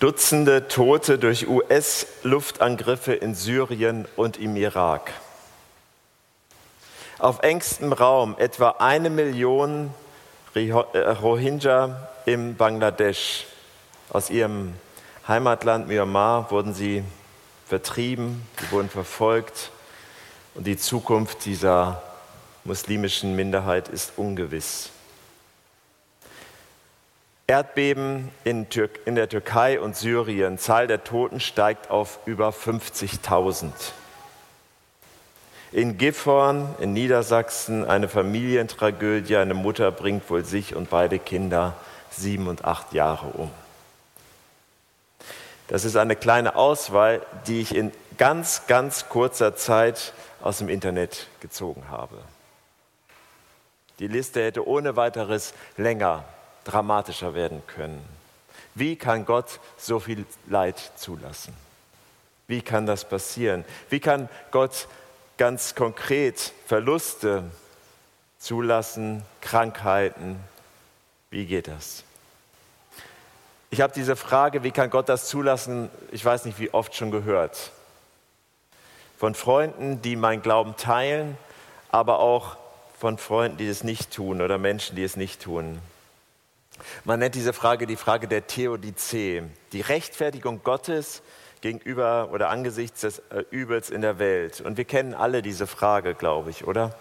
Dutzende Tote durch US-Luftangriffe in Syrien und im Irak. Auf engstem Raum etwa eine Million äh, Rohingya im Bangladesch. Aus ihrem Heimatland Myanmar wurden sie vertrieben, sie wurden verfolgt und die Zukunft dieser muslimischen Minderheit ist ungewiss. Erdbeben in, Tür in, der Türkei und Syrien. Zahl der Toten steigt auf über 50.000. In Gifhorn in Niedersachsen eine Familientragödie. Eine Mutter bringt wohl sich und beide Kinder sieben und acht Jahre um. Das ist eine kleine Auswahl, die ich in ganz, ganz kurzer Zeit aus dem Internet gezogen habe. Die Liste hätte ohne weiteres länger dramatischer werden können. Wie kann Gott so viel Leid zulassen? Wie kann das passieren? Wie kann Gott ganz konkret Verluste zulassen, Krankheiten? Wie geht das? Ich habe diese Frage, wie kann Gott das zulassen, ich weiß nicht wie oft schon gehört. Von Freunden, die meinen Glauben teilen, aber auch von Freunden, die es nicht tun oder Menschen, die es nicht tun. Man nennt diese Frage die Frage der Theodizee, die Rechtfertigung Gottes gegenüber oder angesichts des äh, Übels in der Welt. Und wir kennen alle diese Frage, glaube ich, oder?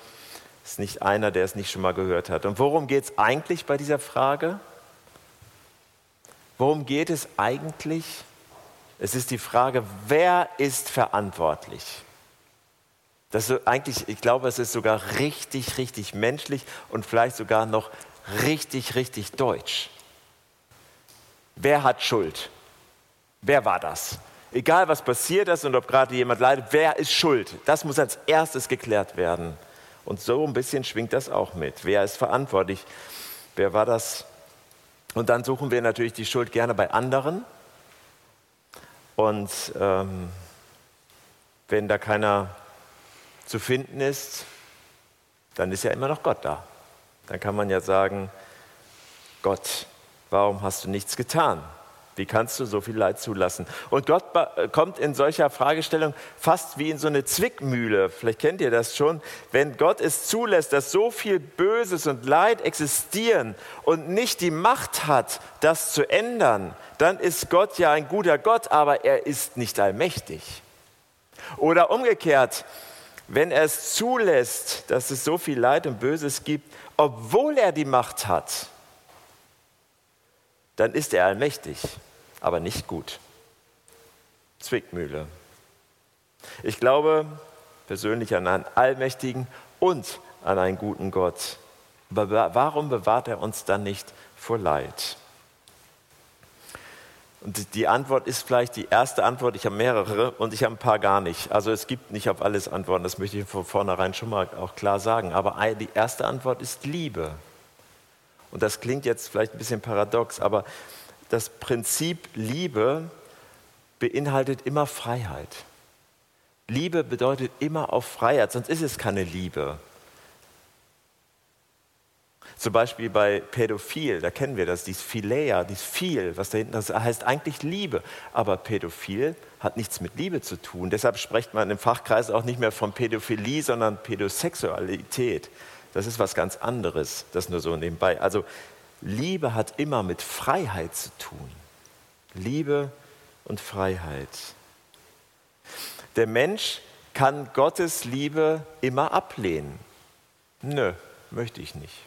Ist nicht einer, der es nicht schon mal gehört hat. Und worum geht es eigentlich bei dieser Frage? Worum geht es eigentlich? Es ist die Frage, wer ist verantwortlich? Das ist eigentlich, ich glaube, es ist sogar richtig, richtig menschlich und vielleicht sogar noch richtig, richtig deutsch. Wer hat Schuld? Wer war das? Egal was passiert ist und ob gerade jemand leidet, wer ist schuld? Das muss als erstes geklärt werden. Und so ein bisschen schwingt das auch mit. Wer ist verantwortlich? Wer war das? Und dann suchen wir natürlich die Schuld gerne bei anderen. Und ähm, wenn da keiner zu finden ist, dann ist ja immer noch Gott da dann kann man ja sagen, Gott, warum hast du nichts getan? Wie kannst du so viel Leid zulassen? Und Gott kommt in solcher Fragestellung fast wie in so eine Zwickmühle. Vielleicht kennt ihr das schon. Wenn Gott es zulässt, dass so viel Böses und Leid existieren und nicht die Macht hat, das zu ändern, dann ist Gott ja ein guter Gott, aber er ist nicht allmächtig. Oder umgekehrt, wenn er es zulässt, dass es so viel Leid und Böses gibt, obwohl er die Macht hat, dann ist er allmächtig, aber nicht gut. Zwickmühle. Ich glaube persönlich an einen allmächtigen und an einen guten Gott. Aber warum bewahrt er uns dann nicht vor Leid? Und die Antwort ist vielleicht die erste Antwort, ich habe mehrere und ich habe ein paar gar nicht. Also es gibt nicht auf alles Antworten, das möchte ich von vornherein schon mal auch klar sagen. Aber die erste Antwort ist Liebe. Und das klingt jetzt vielleicht ein bisschen paradox, aber das Prinzip Liebe beinhaltet immer Freiheit. Liebe bedeutet immer auf Freiheit, sonst ist es keine Liebe. Zum Beispiel bei Pädophil, da kennen wir das, dieses Philia, dieses Viel, was da hinten das heißt eigentlich Liebe. Aber Pädophil hat nichts mit Liebe zu tun. Deshalb spricht man im Fachkreis auch nicht mehr von Pädophilie, sondern Pädosexualität. Das ist was ganz anderes, das nur so nebenbei. Also Liebe hat immer mit Freiheit zu tun. Liebe und Freiheit. Der Mensch kann Gottes Liebe immer ablehnen. Nö, möchte ich nicht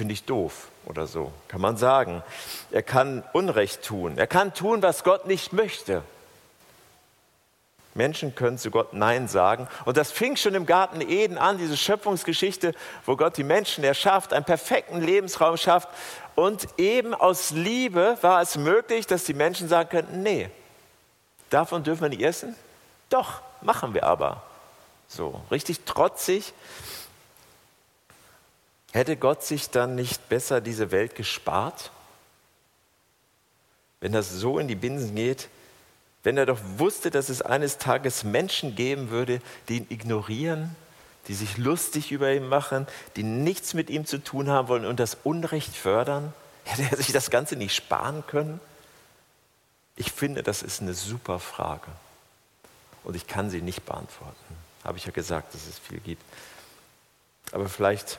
finde ich doof oder so, kann man sagen. Er kann Unrecht tun. Er kann tun, was Gott nicht möchte. Menschen können zu Gott Nein sagen. Und das fing schon im Garten Eden an, diese Schöpfungsgeschichte, wo Gott die Menschen erschafft, einen perfekten Lebensraum schafft. Und eben aus Liebe war es möglich, dass die Menschen sagen könnten, nee, davon dürfen wir nicht essen? Doch, machen wir aber. So, richtig trotzig. Hätte Gott sich dann nicht besser diese Welt gespart? Wenn das so in die Binsen geht, wenn er doch wusste, dass es eines Tages Menschen geben würde, die ihn ignorieren, die sich lustig über ihn machen, die nichts mit ihm zu tun haben wollen und das Unrecht fördern, hätte er sich das Ganze nicht sparen können? Ich finde, das ist eine super Frage. Und ich kann sie nicht beantworten. Habe ich ja gesagt, dass es viel gibt. Aber vielleicht,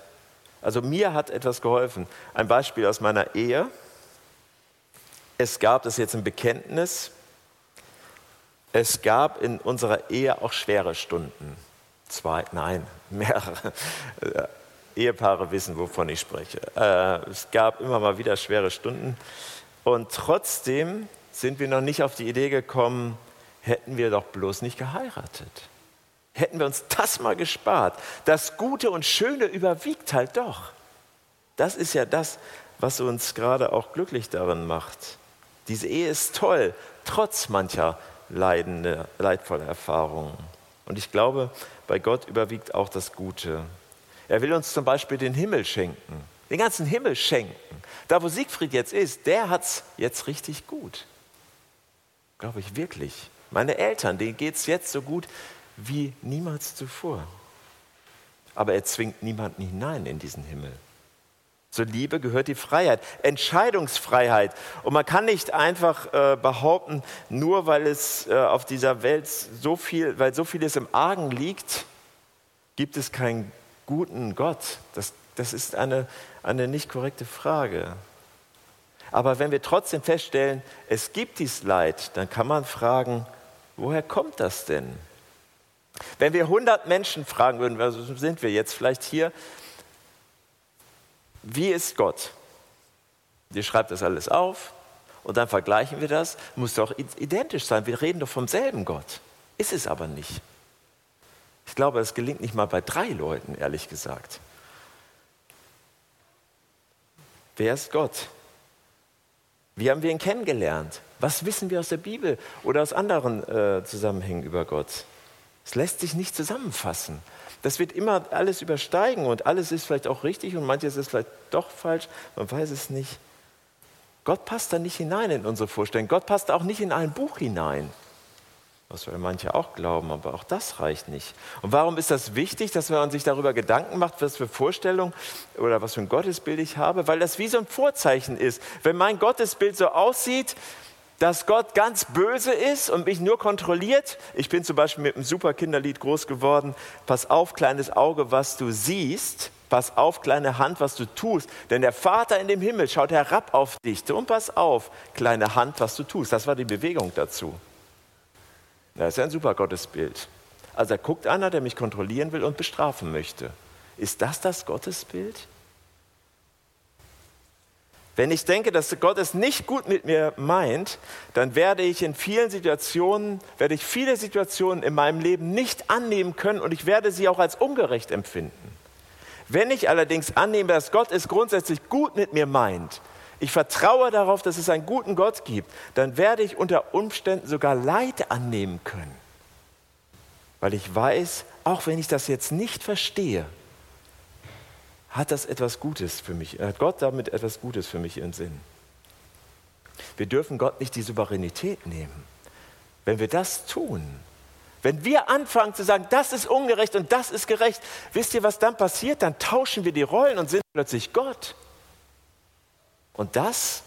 also mir hat etwas geholfen. Ein Beispiel aus meiner Ehe. Es gab das jetzt ein Bekenntnis. Es gab in unserer Ehe auch schwere Stunden. Zwei, nein, mehrere. Ehepaare wissen, wovon ich spreche. Äh, es gab immer mal wieder schwere Stunden. Und trotzdem sind wir noch nicht auf die Idee gekommen, hätten wir doch bloß nicht geheiratet. Hätten wir uns das mal gespart. Das Gute und Schöne überwiegt halt doch. Das ist ja das, was uns gerade auch glücklich darin macht. Diese Ehe ist toll, trotz mancher leidende, leidvoller Erfahrungen. Und ich glaube, bei Gott überwiegt auch das Gute. Er will uns zum Beispiel den Himmel schenken, den ganzen Himmel schenken. Da, wo Siegfried jetzt ist, der hat es jetzt richtig gut. Glaube ich wirklich. Meine Eltern, denen geht es jetzt so gut wie niemals zuvor. Aber er zwingt niemanden hinein in diesen Himmel. Zur Liebe gehört die Freiheit, Entscheidungsfreiheit. Und man kann nicht einfach äh, behaupten, nur weil es äh, auf dieser Welt so viel, weil so vieles im Argen liegt, gibt es keinen guten Gott. Das, das ist eine, eine nicht korrekte Frage. Aber wenn wir trotzdem feststellen, es gibt dies Leid, dann kann man fragen, woher kommt das denn? Wenn wir 100 Menschen fragen würden, also sind wir jetzt vielleicht hier, wie ist Gott? Ihr schreibt das alles auf und dann vergleichen wir das. Muss doch identisch sein. Wir reden doch vom selben Gott. Ist es aber nicht. Ich glaube, es gelingt nicht mal bei drei Leuten, ehrlich gesagt. Wer ist Gott? Wie haben wir ihn kennengelernt? Was wissen wir aus der Bibel oder aus anderen äh, Zusammenhängen über Gott? Es lässt sich nicht zusammenfassen. Das wird immer alles übersteigen und alles ist vielleicht auch richtig und manches ist vielleicht doch falsch, man weiß es nicht. Gott passt da nicht hinein in unsere Vorstellung. Gott passt auch nicht in ein Buch hinein. Was wir manche auch glauben, aber auch das reicht nicht. Und warum ist das wichtig, dass man sich darüber Gedanken macht, was für Vorstellungen oder was für ein Gottesbild ich habe? Weil das wie so ein Vorzeichen ist. Wenn mein Gottesbild so aussieht, dass Gott ganz böse ist und mich nur kontrolliert. Ich bin zum Beispiel mit einem super Kinderlied groß geworden. Pass auf, kleines Auge, was du siehst. Pass auf, kleine Hand, was du tust. Denn der Vater in dem Himmel schaut herab auf dich. Und pass auf, kleine Hand, was du tust. Das war die Bewegung dazu. Das ist ein super Gottesbild. Also da guckt einer, der mich kontrollieren will und bestrafen möchte. Ist das das Gottesbild? Wenn ich denke, dass Gott es nicht gut mit mir meint, dann werde ich in vielen Situationen, werde ich viele Situationen in meinem Leben nicht annehmen können und ich werde sie auch als ungerecht empfinden. Wenn ich allerdings annehme, dass Gott es grundsätzlich gut mit mir meint, ich vertraue darauf, dass es einen guten Gott gibt, dann werde ich unter Umständen sogar Leid annehmen können. Weil ich weiß, auch wenn ich das jetzt nicht verstehe, hat das etwas Gutes für mich, hat Gott damit etwas Gutes für mich im Sinn. Wir dürfen Gott nicht die Souveränität nehmen. Wenn wir das tun, wenn wir anfangen zu sagen, das ist ungerecht und das ist gerecht, wisst ihr, was dann passiert? Dann tauschen wir die Rollen und sind plötzlich Gott. Und das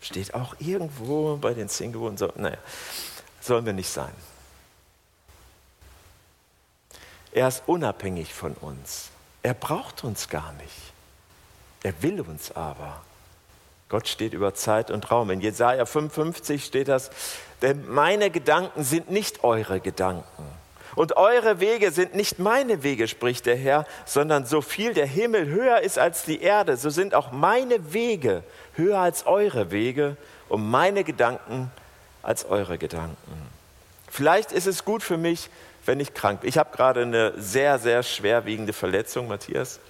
steht auch irgendwo bei den zehn Geboten. So, naja, sollen wir nicht sein. Er ist unabhängig von uns. Er braucht uns gar nicht. Er will uns aber. Gott steht über Zeit und Raum. In Jesaja 55 steht das, denn meine Gedanken sind nicht eure Gedanken. Und eure Wege sind nicht meine Wege, spricht der Herr, sondern so viel der Himmel höher ist als die Erde, so sind auch meine Wege höher als eure Wege und meine Gedanken als eure Gedanken. Vielleicht ist es gut für mich, wenn ich krank bin. Ich habe gerade eine sehr, sehr schwerwiegende Verletzung, Matthias.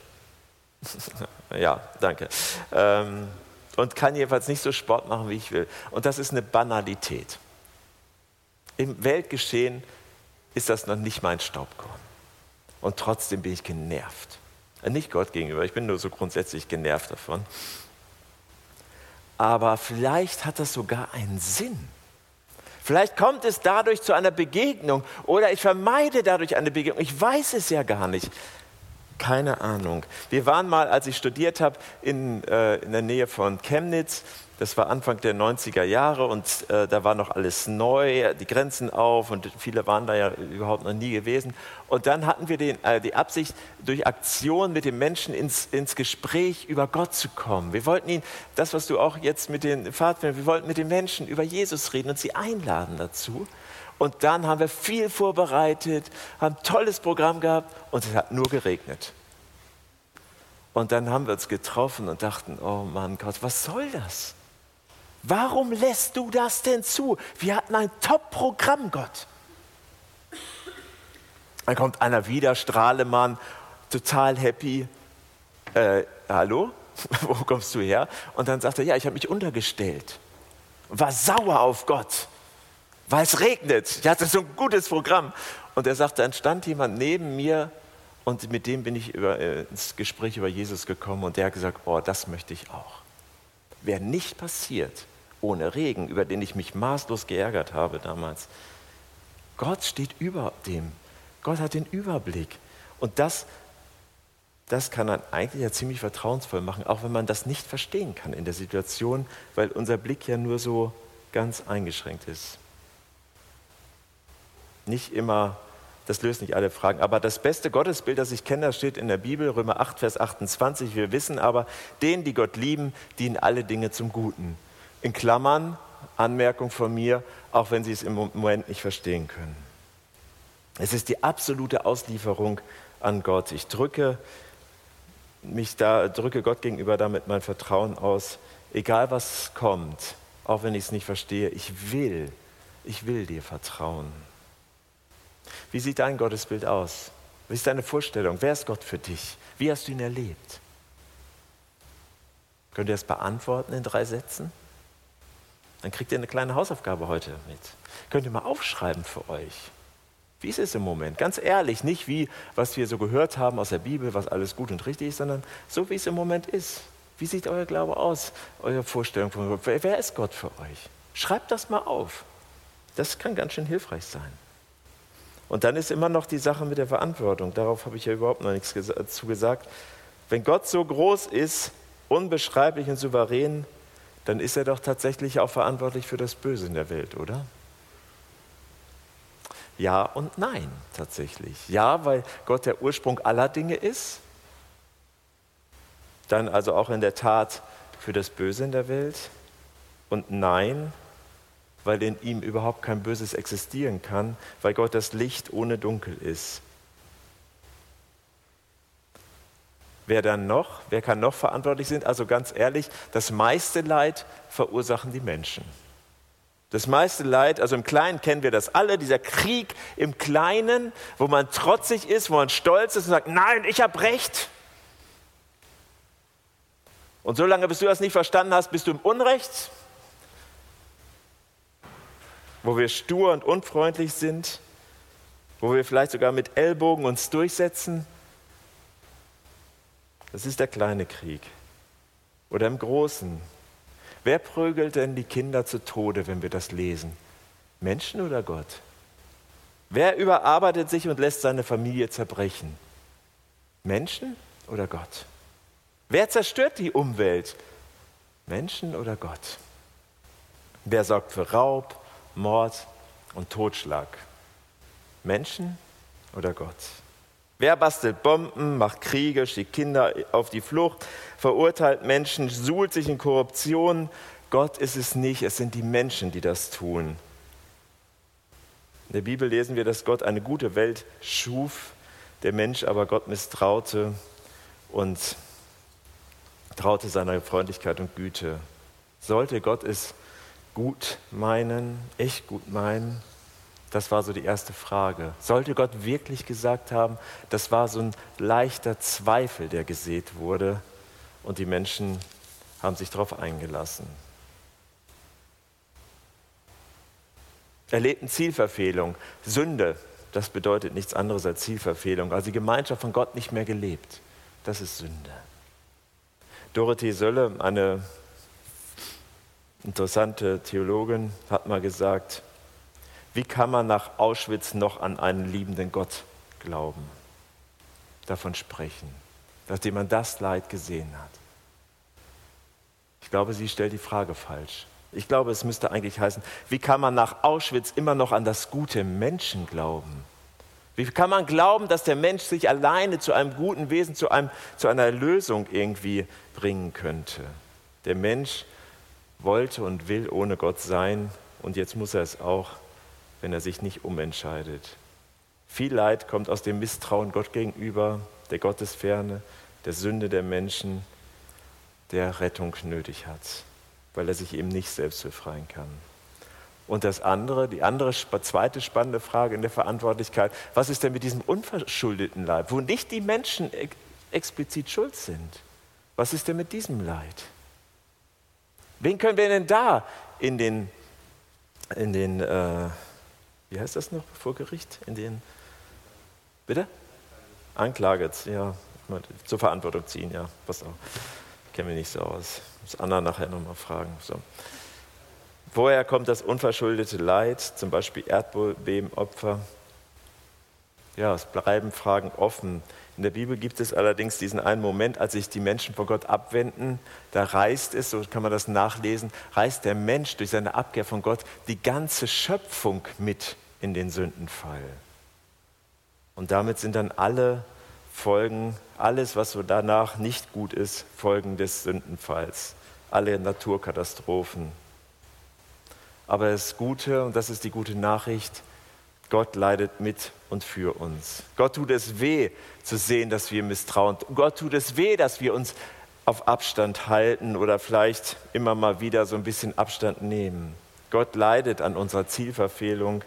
ja, danke. Ähm, und kann jedenfalls nicht so Sport machen, wie ich will. Und das ist eine Banalität. Im Weltgeschehen ist das noch nicht mein Staubkorn. Und trotzdem bin ich genervt. Äh, nicht Gott gegenüber, ich bin nur so grundsätzlich genervt davon. Aber vielleicht hat das sogar einen Sinn. Vielleicht kommt es dadurch zu einer Begegnung oder ich vermeide dadurch eine Begegnung. Ich weiß es ja gar nicht. Keine Ahnung. Wir waren mal, als ich studiert habe, in, äh, in der Nähe von Chemnitz. Das war Anfang der 90er Jahre und äh, da war noch alles neu, die Grenzen auf und viele waren da ja überhaupt noch nie gewesen. Und dann hatten wir den, äh, die Absicht, durch Aktion mit den Menschen ins, ins Gespräch über Gott zu kommen. Wir wollten ihn, das, was du auch jetzt mit den Pfadfindern, wir wollten mit den Menschen über Jesus reden und sie einladen dazu. Und dann haben wir viel vorbereitet, haben ein tolles Programm gehabt und es hat nur geregnet. Und dann haben wir uns getroffen und dachten, oh Mann Gott, was soll das? Warum lässt du das denn zu? Wir hatten ein Top-Programm, Gott. Dann kommt einer wieder, Strahlemann, total happy. Äh, hallo? Wo kommst du her? Und dann sagt er, ja, ich habe mich untergestellt. War sauer auf Gott weil es regnet. Ich hatte so ein gutes Programm. Und er sagte, dann stand jemand neben mir und mit dem bin ich über, äh, ins Gespräch über Jesus gekommen und der hat gesagt, oh, das möchte ich auch. Wäre nicht passiert ohne Regen, über den ich mich maßlos geärgert habe damals. Gott steht über dem. Gott hat den Überblick. Und das, das kann man eigentlich ja ziemlich vertrauensvoll machen, auch wenn man das nicht verstehen kann in der Situation, weil unser Blick ja nur so ganz eingeschränkt ist nicht immer, das löst nicht alle Fragen. Aber das beste Gottesbild, das ich kenne, das steht in der Bibel, Römer 8, Vers 28. Wir wissen aber, denen, die Gott lieben, dienen alle Dinge zum Guten. In Klammern, Anmerkung von mir, auch wenn Sie es im Moment nicht verstehen können. Es ist die absolute Auslieferung an Gott. Ich drücke mich da, drücke Gott gegenüber damit mein Vertrauen aus, egal was kommt, auch wenn ich es nicht verstehe. Ich will, ich will dir vertrauen. Wie sieht dein Gottesbild aus? Wie ist deine Vorstellung? Wer ist Gott für dich? Wie hast du ihn erlebt? Könnt ihr das beantworten in drei Sätzen? Dann kriegt ihr eine kleine Hausaufgabe heute mit. Könnt ihr mal aufschreiben für euch. Wie ist es im Moment? Ganz ehrlich, nicht wie, was wir so gehört haben aus der Bibel, was alles gut und richtig ist, sondern so, wie es im Moment ist. Wie sieht euer Glaube aus? Eure Vorstellung von Gott? Wer ist Gott für euch? Schreibt das mal auf. Das kann ganz schön hilfreich sein. Und dann ist immer noch die Sache mit der Verantwortung. Darauf habe ich ja überhaupt noch nichts dazu gesagt. Wenn Gott so groß ist, unbeschreiblich und souverän, dann ist er doch tatsächlich auch verantwortlich für das Böse in der Welt, oder? Ja und nein, tatsächlich. Ja, weil Gott der Ursprung aller Dinge ist. Dann also auch in der Tat für das Böse in der Welt. Und nein, weil in ihm überhaupt kein Böses existieren kann, weil Gott das Licht ohne Dunkel ist. Wer dann noch? Wer kann noch verantwortlich sein? Also ganz ehrlich, das meiste Leid verursachen die Menschen. Das meiste Leid, also im Kleinen kennen wir das alle, dieser Krieg im Kleinen, wo man trotzig ist, wo man stolz ist und sagt, nein, ich habe Recht. Und solange bis du das nicht verstanden hast, bist du im Unrecht wo wir stur und unfreundlich sind, wo wir vielleicht sogar mit Ellbogen uns durchsetzen. Das ist der kleine Krieg. Oder im großen. Wer prügelt denn die Kinder zu Tode, wenn wir das lesen? Menschen oder Gott? Wer überarbeitet sich und lässt seine Familie zerbrechen? Menschen oder Gott? Wer zerstört die Umwelt? Menschen oder Gott? Wer sorgt für Raub, Mord und Totschlag? Menschen oder Gott? Wer bastelt Bomben, macht Kriege, schickt Kinder auf die Flucht, verurteilt Menschen, suhlt sich in Korruption? Gott ist es nicht, es sind die Menschen, die das tun. In der Bibel lesen wir, dass Gott eine gute Welt schuf, der Mensch aber Gott misstraute und traute seiner Freundlichkeit und Güte. Sollte Gott es gut meinen, echt gut meinen? Das war so die erste Frage. Sollte Gott wirklich gesagt haben, das war so ein leichter Zweifel, der gesät wurde und die Menschen haben sich darauf eingelassen. Erlebten Zielverfehlung, Sünde, das bedeutet nichts anderes als Zielverfehlung, also die Gemeinschaft von Gott nicht mehr gelebt. Das ist Sünde. Dorothee Sölle, eine interessante Theologin hat mal gesagt, wie kann man nach Auschwitz noch an einen liebenden Gott glauben? davon sprechen, nachdem man das Leid gesehen hat? Ich glaube, sie stellt die Frage falsch. Ich glaube, es müsste eigentlich heißen, wie kann man nach Auschwitz immer noch an das gute Menschen glauben? Wie kann man glauben, dass der Mensch sich alleine zu einem guten Wesen, zu, einem, zu einer Lösung irgendwie bringen könnte? Der Mensch wollte und will ohne Gott sein und jetzt muss er es auch, wenn er sich nicht umentscheidet. Viel Leid kommt aus dem Misstrauen Gott gegenüber, der Gottesferne, der Sünde der Menschen, der Rettung nötig hat, weil er sich eben nicht selbst befreien kann. Und das andere, die andere zweite spannende Frage in der Verantwortlichkeit, was ist denn mit diesem unverschuldeten Leid, wo nicht die Menschen explizit schuld sind? Was ist denn mit diesem Leid? Wen können wir denn da in den, in den äh, wie heißt das noch vor Gericht? In den, bitte? Anklage, ja, zur Verantwortung ziehen, ja, was auch. Kenne mich nicht so aus. Muss Anna nachher nochmal fragen. So. Woher kommt das unverschuldete Leid, zum Beispiel Erdbebenopfer? Ja, es bleiben Fragen offen. In der Bibel gibt es allerdings diesen einen Moment, als sich die Menschen von Gott abwenden, da reißt es, so kann man das nachlesen, reißt der Mensch durch seine Abkehr von Gott die ganze Schöpfung mit in den Sündenfall. Und damit sind dann alle Folgen, alles, was so danach nicht gut ist, Folgen des Sündenfalls. Alle Naturkatastrophen, aber das Gute, und das ist die gute Nachricht, Gott leidet mit und für uns. Gott tut es weh zu sehen, dass wir misstrauen. Gott tut es weh, dass wir uns auf Abstand halten oder vielleicht immer mal wieder so ein bisschen Abstand nehmen. Gott leidet an unserer Zielverfehlung.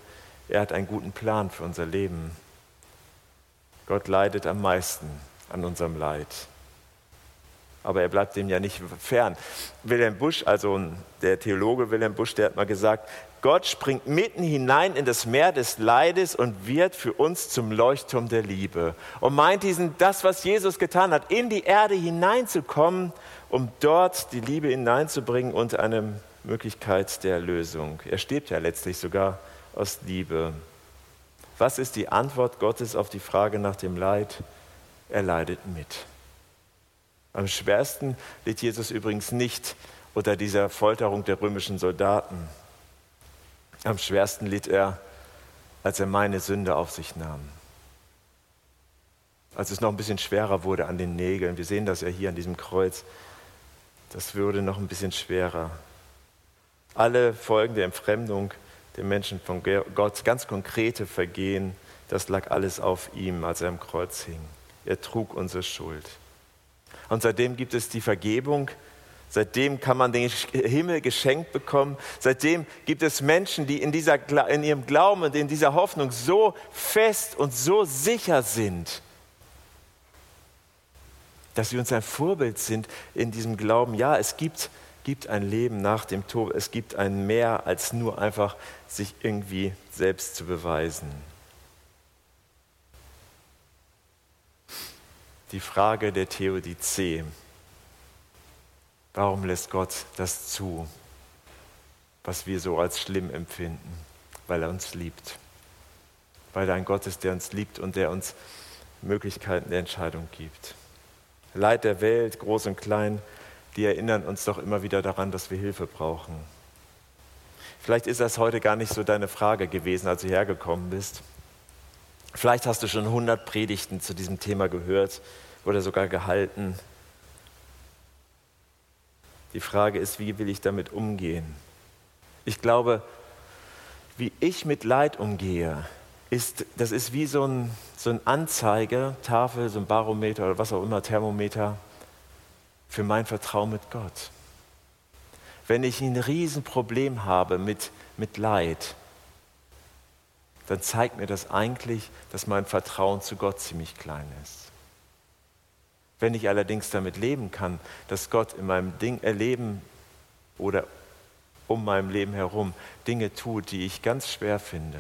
Er hat einen guten Plan für unser Leben. Gott leidet am meisten an unserem Leid aber er bleibt dem ja nicht fern. Wilhelm Busch, also der Theologe Wilhelm Busch, der hat mal gesagt, Gott springt mitten hinein in das Meer des Leides und wird für uns zum Leuchtturm der Liebe. Und meint diesen, das, was Jesus getan hat, in die Erde hineinzukommen, um dort die Liebe hineinzubringen und eine Möglichkeit der Erlösung. Er stirbt ja letztlich sogar aus Liebe. Was ist die Antwort Gottes auf die Frage nach dem Leid? Er leidet mit. Am schwersten litt Jesus übrigens nicht unter dieser Folterung der römischen Soldaten. Am schwersten litt er, als er meine Sünde auf sich nahm. Als es noch ein bisschen schwerer wurde an den Nägeln. Wir sehen das ja hier an diesem Kreuz. Das würde noch ein bisschen schwerer. Alle Folgen der Entfremdung der Menschen von Gott, ganz konkrete Vergehen, das lag alles auf ihm, als er am Kreuz hing. Er trug unsere Schuld. Und seitdem gibt es die Vergebung. Seitdem kann man den Himmel geschenkt bekommen. Seitdem gibt es Menschen, die in, dieser, in ihrem Glauben und in dieser Hoffnung so fest und so sicher sind, dass sie uns ein Vorbild sind in diesem Glauben. Ja, es gibt, gibt ein Leben nach dem Tod. Es gibt ein mehr als nur einfach sich irgendwie selbst zu beweisen. Die Frage der Theodizee. Warum lässt Gott das zu, was wir so als schlimm empfinden? Weil er uns liebt. Weil er ein Gott ist, der uns liebt und der uns Möglichkeiten der Entscheidung gibt. Leid der Welt, groß und klein, die erinnern uns doch immer wieder daran, dass wir Hilfe brauchen. Vielleicht ist das heute gar nicht so deine Frage gewesen, als du hergekommen bist. Vielleicht hast du schon 100 Predigten zu diesem Thema gehört oder sogar gehalten. Die Frage ist, wie will ich damit umgehen? Ich glaube, wie ich mit Leid umgehe, ist, das ist wie so ein, so ein Anzeiger, Tafel, so ein Barometer oder was auch immer, Thermometer für mein Vertrauen mit Gott. Wenn ich ein Riesenproblem habe mit, mit Leid, dann zeigt mir das eigentlich, dass mein Vertrauen zu Gott ziemlich klein ist. Wenn ich allerdings damit leben kann, dass Gott in meinem Ding erleben oder um meinem Leben herum Dinge tut, die ich ganz schwer finde,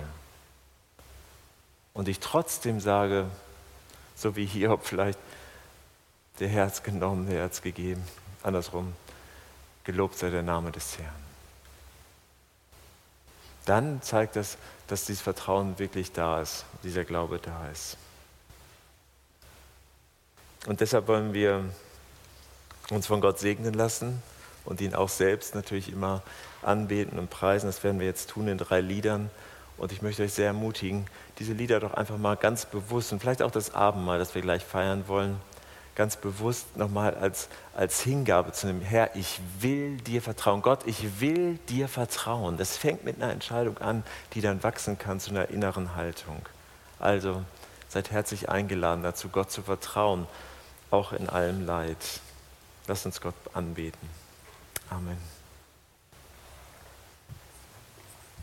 und ich trotzdem sage, so wie Hiob vielleicht, der Herz genommen, der Herz gegeben, andersrum, gelobt sei der Name des Herrn. Dann zeigt das, dass dieses Vertrauen wirklich da ist, dieser Glaube da ist. Und deshalb wollen wir uns von Gott segnen lassen und ihn auch selbst natürlich immer anbeten und preisen. Das werden wir jetzt tun in drei Liedern. Und ich möchte euch sehr ermutigen, diese Lieder doch einfach mal ganz bewusst und vielleicht auch das Abendmahl, das wir gleich feiern wollen, ganz bewusst nochmal als, als Hingabe zu nehmen. Herr, ich will dir vertrauen. Gott, ich will dir vertrauen. Das fängt mit einer Entscheidung an, die dann wachsen kann zu einer inneren Haltung. Also seid herzlich eingeladen dazu, Gott zu vertrauen, auch in allem Leid. Lasst uns Gott anbeten. Amen.